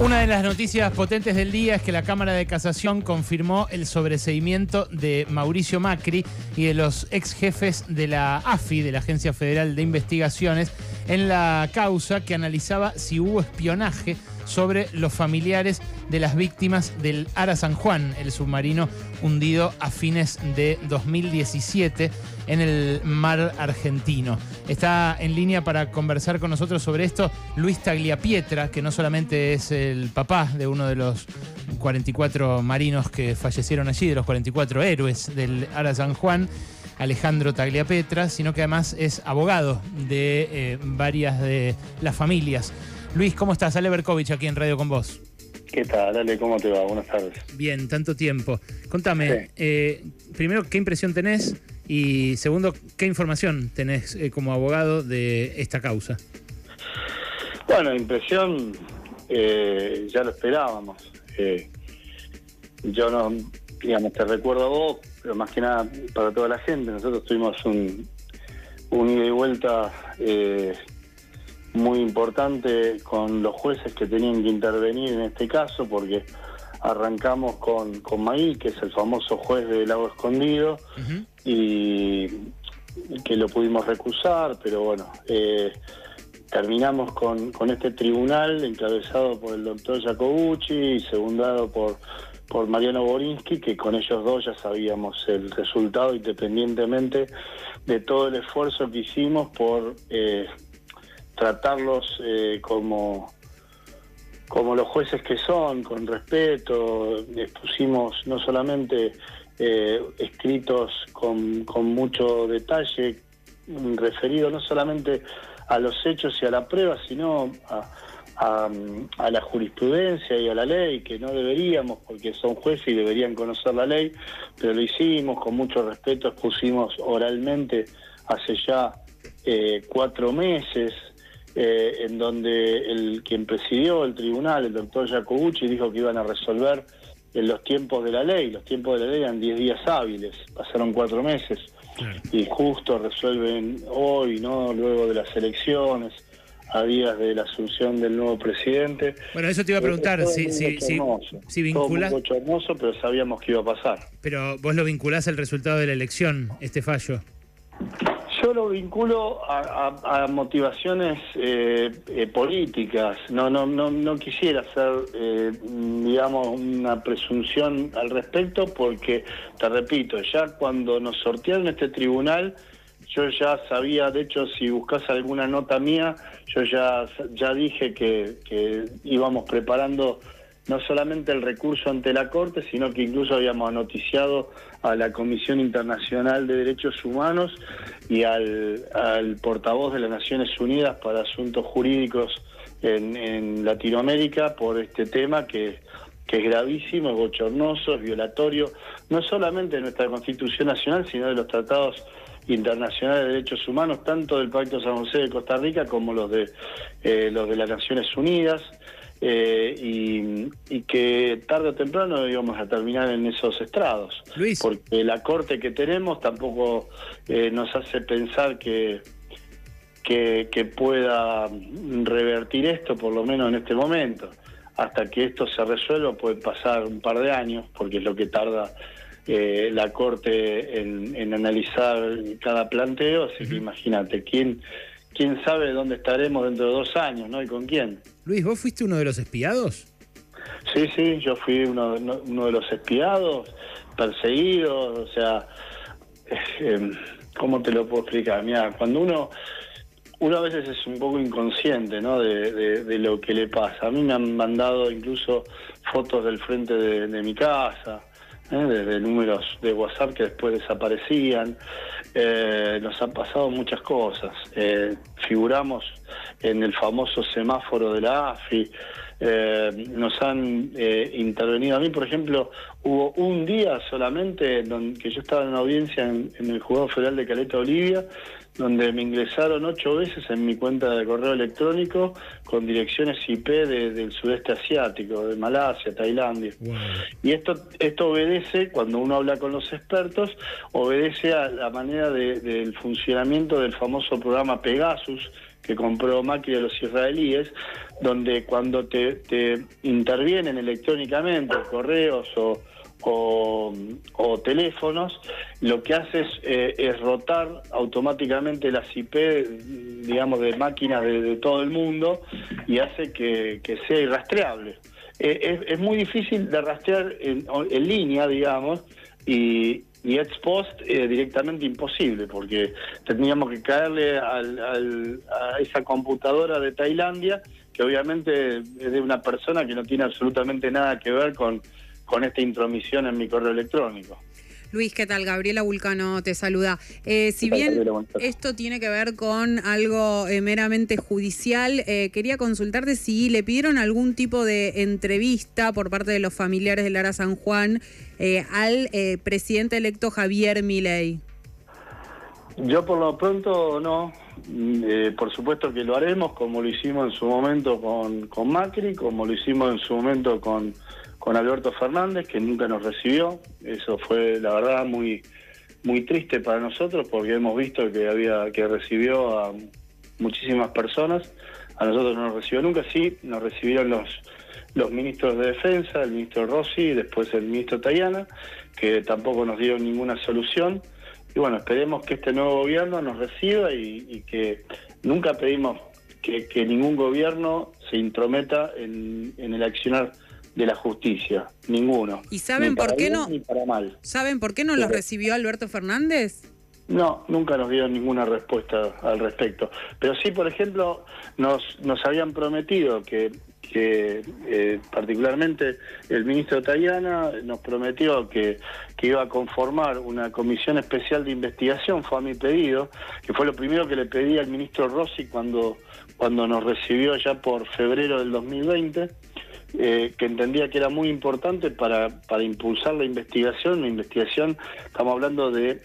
Una de las noticias potentes del día es que la Cámara de Casación confirmó el sobreseimiento de Mauricio Macri y de los ex jefes de la AFI, de la Agencia Federal de Investigaciones, en la causa que analizaba si hubo espionaje sobre los familiares de las víctimas del Ara San Juan, el submarino hundido a fines de 2017 en el mar argentino. Está en línea para conversar con nosotros sobre esto Luis Tagliapietra, que no solamente es el papá de uno de los 44 marinos que fallecieron allí, de los 44 héroes del Ara San Juan, Alejandro Tagliapietra, sino que además es abogado de eh, varias de las familias Luis, ¿cómo estás? Ale Berkovich aquí en Radio con vos. ¿Qué tal, Ale? ¿Cómo te va? Buenas tardes. Bien, tanto tiempo. Contame, eh, primero, ¿qué impresión tenés? Y segundo, ¿qué información tenés eh, como abogado de esta causa? Bueno, impresión, eh, ya lo esperábamos. yo no, digamos, te recuerdo a vos, pero más que nada para toda la gente. Nosotros tuvimos un, un ida y vuelta muy importante con los jueces que tenían que intervenir en este caso, porque arrancamos con, con Maí, que es el famoso juez del Lago Escondido, y, que lo pudimos recusar, pero bueno, eh, terminamos con, con este tribunal encabezado por el doctor Jacobucci y segundado por, por Mariano Borinsky, que con ellos dos ya sabíamos el resultado independientemente de todo el esfuerzo que hicimos por... Eh, tratarlos eh, como, como los jueces que son, con respeto, expusimos no solamente eh, escritos con, con mucho detalle, referido no solamente a los hechos y a la prueba, sino a, a, la jurisprudencia y a la ley, que no deberíamos, porque son jueces y deberían conocer la ley, pero lo hicimos con mucho respeto, expusimos oralmente hace ya eh, cuatro meses eh, en donde el quien presidió el tribunal, el doctor Jacobucci, dijo que iban a resolver en los tiempos de la ley. Los tiempos de la ley eran 10 días hábiles, pasaron cuatro meses. Y justo resuelven hoy, ¿no? Luego de las elecciones, a días de la asunción del nuevo presidente. Bueno, eso te iba a preguntar, si, si, si, si vinculas... Todo hermoso, pero sabíamos que iba a pasar. Pero vos lo vinculás al resultado de la elección, este fallo. Yo lo vinculo a, motivaciones eh, eh, políticas. No, no, no, quisiera hacer, eh, digamos, una presunción al respecto, porque te repito, ya cuando nos sortearon este tribunal, yo ya sabía, de hecho, si buscas alguna nota mía, yo ya ya dije que, que íbamos preparando no solamente el recurso ante la Corte, sino que incluso habíamos noticiado a la Comisión Internacional de Derechos Humanos y al, portavoz de las Naciones Unidas para Asuntos Jurídicos en, Latinoamérica por este tema que, es gravísimo, es bochornoso, es violatorio, no solamente de nuestra Constitución Nacional, sino de los tratados internacionales de derechos humanos, tanto del Pacto San José de Costa Rica como los de eh, los de las Naciones Unidas. Eh, y, que tarde o temprano íbamos a terminar en esos estrados. Porque la corte que tenemos tampoco eh, nos hace pensar que, que, pueda revertir esto, por lo menos en este momento. Hasta que esto se resuelva puede pasar un par de años, porque es lo que tarda eh, la Corte en, analizar cada planteo, así que imagínate, ¿quién, quién sabe dónde estaremos dentro de dos años, ¿no? ¿Y con quién? Luis, ¿vos fuiste uno de los espiados? Sí, sí, yo fui uno, uno de los espiados, perseguidos, o sea, eh, ¿cómo te lo puedo explicar? Mira, cuando uno, uno a veces es un poco inconsciente, ¿no? De, lo que le pasa. A mí me han mandado incluso fotos del frente de mi casa, ¿eh? de, números de WhatsApp que después desaparecían. Eh, nos han pasado muchas cosas. Eh, figuramos en el famoso semáforo de la AFI. nos han intervenido. A mí, por ejemplo, hubo un día solamente donde, que yo estaba en una audiencia en, en el Juzgado Federal de Caleta Olivia donde me ingresaron ocho veces en mi cuenta de correo electrónico con direcciones IP del sudeste asiático, de Malasia, Tailandia. Y esto, esto obedece, cuando uno habla con los expertos, obedece a la manera del funcionamiento del famoso programa Pegasus, que compró Macri a los israelíes, donde cuando te, te intervienen electrónicamente correos o, o, teléfonos, lo que hace es, eh, rotar automáticamente las IP, digamos, de máquinas de, todo el mundo y hace que, sea irrastreable. Eh, es, muy difícil de rastrear en, línea, digamos, y, ex post eh, directamente imposible, porque tendríamos que caerle al, a esa computadora de Tailandia, que obviamente es de una persona que no tiene absolutamente nada que ver con con esta intromisión en mi correo electrónico. Luis, ¿qué tal? Gabriela Vulcano te saluda. Eh, si bien esto tiene que ver con algo eh, meramente judicial, eh, quería consultarte si le pidieron algún tipo de entrevista por parte de los familiares de Lara San Juan al presidente electo Javier Milei. Yo por lo pronto no. por supuesto que lo haremos como lo hicimos en su momento con, con Macri, como lo hicimos en su momento con con Alberto Fernández, que nunca nos recibió. Eso fue, la verdad, muy muy triste para nosotros porque hemos visto que había que recibió a muchísimas personas. A nosotros no nos recibió nunca, sí, nos recibieron los los ministros de Defensa, el ministro Rossi y después el ministro Tayana, que tampoco nos dieron ninguna solución. Y bueno, esperemos que este nuevo gobierno nos reciba y, que nunca pedimos que, ningún gobierno se intrometa en, en el accionar de la justicia, ninguno. ¿Y saben por qué no? Ni para mal. ¿Saben por qué no los recibió Alberto Fernández? No, nunca nos dieron ninguna respuesta al respecto. Pero sí, por ejemplo, nos, nos habían prometido que, que eh, particularmente el ministro Tayana nos prometió que, que iba a conformar una comisión especial de investigación, fue a mi pedido, que fue lo primero que le pedí al ministro Rossi cuando, cuando nos recibió ya por febrero del 2020 eh, que entendía que era muy importante para, para impulsar la investigación. La investigación, estamos hablando de,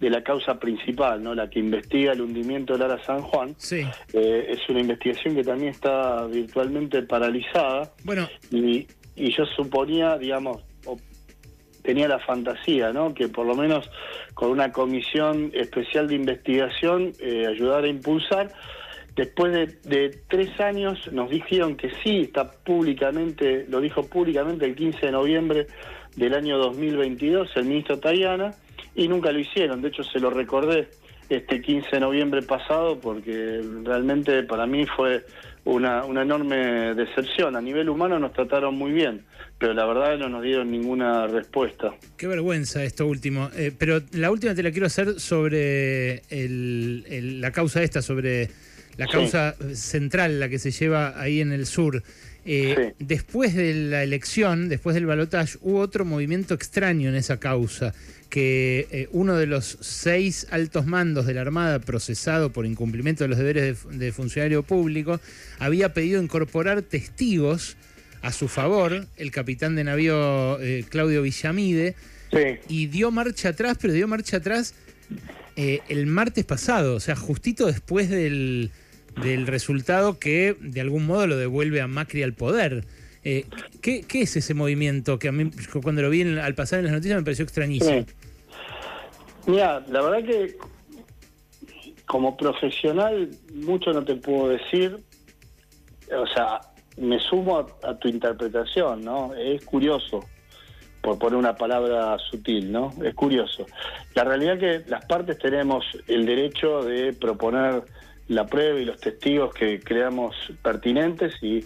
de la causa principal, ¿no? la que investiga el hundimiento de Lara San Juan. Sí. Eh, es una investigación que también está virtualmente paralizada. Bueno. Y, y yo suponía, digamos, tenía la fantasía, ¿no? Que por lo menos con una comisión especial de investigación eh, ayudar a impulsar Después de, tres años nos dijeron que sí, está públicamente, lo dijo públicamente el 15 de noviembre del año 2022 el ministro Tayana y nunca lo hicieron. De hecho, se lo recordé este 15 de noviembre pasado porque realmente para mí fue una, una enorme decepción. A nivel humano nos trataron muy bien, pero la verdad no nos dieron ninguna respuesta. Qué vergüenza esto último. Eh, pero la última te la quiero hacer sobre la causa esta, sobre la causa central, la que se lleva ahí en el sur. Eh, después de la elección, después del balotaje, hubo otro movimiento extraño en esa causa, que eh, uno de los seis altos mandos de la Armada procesado por incumplimiento de los deberes de, funcionario público había pedido incorporar testigos a su favor, el capitán de navío eh, Claudio Villamide, y dio marcha atrás, pero dio marcha atrás el martes pasado, o sea, justito después del, del resultado que de algún modo lo devuelve a Macri al poder. Eh, ¿qué, es ese movimiento que a mí cuando lo vi al pasar en las noticias me pareció extrañísimo? Mira, la verdad que como profesional mucho no te puedo decir, o sea, me sumo a, tu interpretación, ¿no? Es curioso, por poner una palabra sutil, ¿no? Es curioso. La realidad es que las partes tenemos el derecho de proponer la prueba y los testigos que creamos pertinentes y,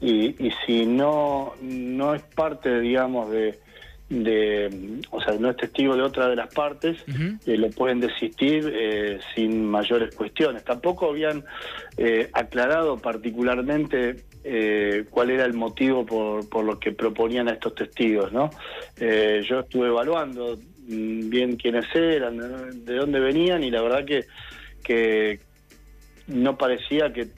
y, si no, no es parte, digamos, de, de, o sea, no es testigo de otra de las partes, eh, lo pueden desistir eh, sin mayores cuestiones. Tampoco habían eh, aclarado particularmente cuál era el motivo por, por lo que proponían a estos testigos, ¿no? yo estuve evaluando mm, bien quiénes eran, de dónde venían y la verdad que, que, no parecía que,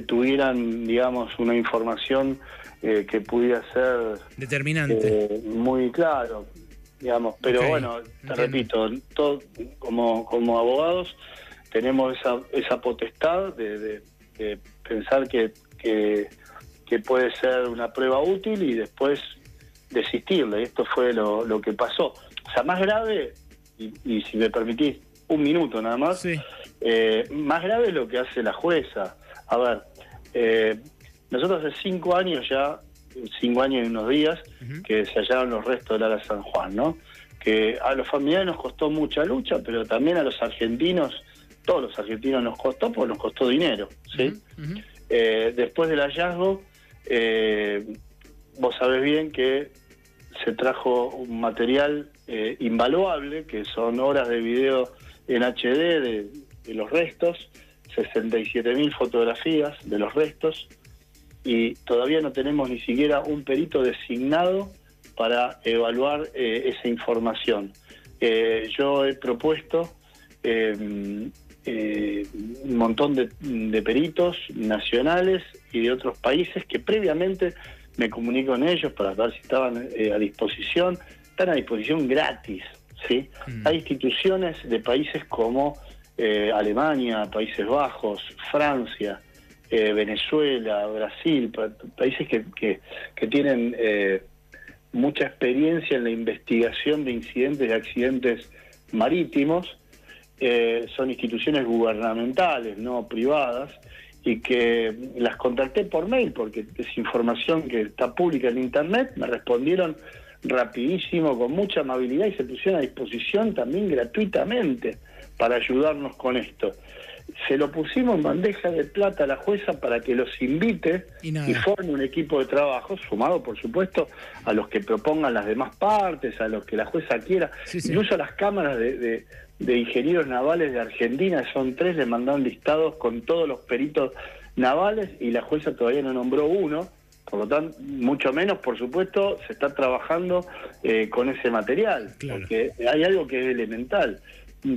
tuvieran, digamos, una información eh, que pudiera ser determinante, eh, muy claro, digamos. Pero bueno, te repito, todo, como, como abogados tenemos esa, esa potestad de, pensar que, que, puede ser una prueba útil y después desistirle. Esto fue lo, lo que pasó. O sea, más grave, y, y si me permitís un minuto nada más, Eh, más grave es lo que hace la jueza. A ver, eh, nosotros hace cinco años ya, cinco años y unos días, que se hallaron los restos del Ala San Juan, ¿no? Que a los familiares nos costó mucha lucha, pero también a los argentinos, todos los argentinos nos costó, porque nos costó dinero, ¿sí? Eh, después del hallazgo, vos sabés bien que se trajo un material invaluable, que son horas de video en HD de de los restos, 67.000 fotografías de los restos y todavía no tenemos ni siquiera un perito designado para evaluar eh, esa información. Eh, yo he propuesto em, eh, un montón de, de, peritos nacionales y de otros países que previamente me comunico con ellos para ver si estaban a disposición. Están a disposición gratis. ¿sí? Mm. Hay instituciones de países como eh, Alemania, Países Bajos, Francia, eh, Venezuela, Brasil, países que, que, tienen eh, mucha experiencia en la investigación de incidentes y accidentes marítimos, son instituciones gubernamentales, no privadas, y que las contacté por mail porque es información que está pública en Internet, me respondieron rapidísimo, con mucha amabilidad y se pusieron a disposición también gratuitamente para ayudarnos con esto. Se lo pusimos en bandeja de plata a la jueza para que los invite y, forme un equipo de trabajo, sumado por supuesto a los que propongan las demás partes, a los que la jueza quiera, incluso a las cámaras de, ingenieros navales de Argentina, son tres, le mandaron listados con todos los peritos navales y la jueza todavía no nombró uno. Por lo tanto, mucho menos, por supuesto, se está trabajando eh, con ese material, porque hay algo que es elemental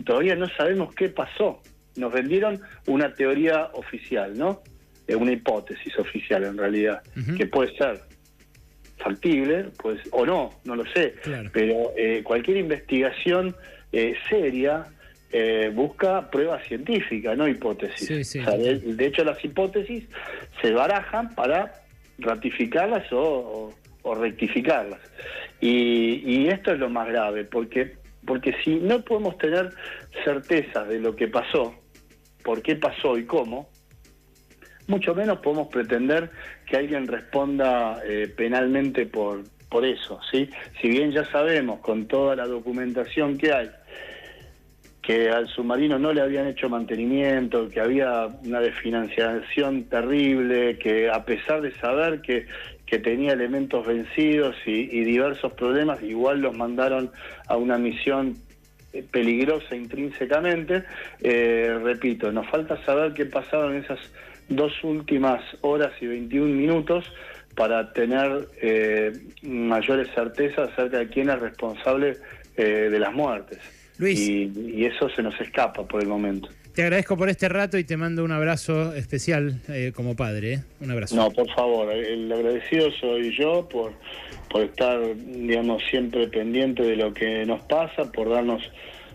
todavía no sabemos qué pasó. Nos vendieron una teoría oficial, ¿no? una hipótesis oficial en realidad, que puede ser factible, pues, o no, no lo sé. Pero eh, cualquier investigación eh, seria eh, busca pruebas científicas, no hipótesis. de, hecho, las hipótesis se barajan para ratificarlas o, rectificarlas. Y, y, esto es lo más grave, porque porque si no podemos tener certeza de lo que pasó, por qué pasó y cómo, mucho menos podemos pretender que alguien responda eh, penalmente por, por eso, ¿sí? Si bien ya sabemos con toda la documentación que hay que al submarino no le habían hecho mantenimiento, que había una desfinanciación terrible, que a pesar de saber que que tenía elementos vencidos y, diversos problemas, igual los mandaron a una misión eh, peligrosa intrínsecamente. Eh, repito, nos falta saber qué pasaron en esas dos últimas horas y 21 minutos para tener eh, mayores certezas acerca de quién es responsable de las muertes. Luis. y eso se nos escapa por el momento. Te agradezco por este rato y te mando un abrazo especial eh, como padre. ¿eh? Un abrazo. No, por favor, el agradecido soy yo por, por estar, digamos, siempre pendiente de lo que nos pasa, por darnos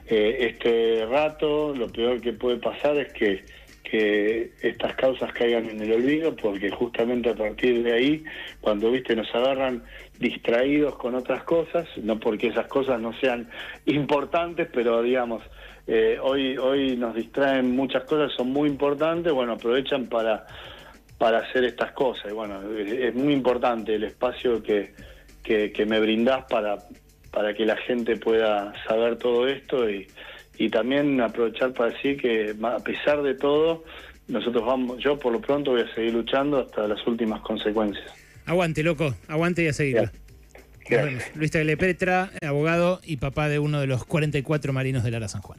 eh, este rato. Lo peor que puede pasar es que, que estas causas caigan en el olvido, porque justamente a partir de ahí, cuando viste nos agarran distraídos con otras cosas, no porque esas cosas no sean importantes, pero digamos, eh, hoy, hoy nos distraen muchas cosas, son muy importantes, bueno, aprovechan para, para hacer estas cosas. Y bueno, es, muy importante el espacio que, que, me brindás para, para que la gente pueda saber todo esto y, y también aprovechar para decir que a pesar de todo, nosotros vamos, yo por lo pronto voy a seguir luchando hasta las últimas consecuencias. Aguante, loco, aguante y a seguir. Luis Tagle Petra, abogado y papá de uno de los 44 marinos del Ara San Juan.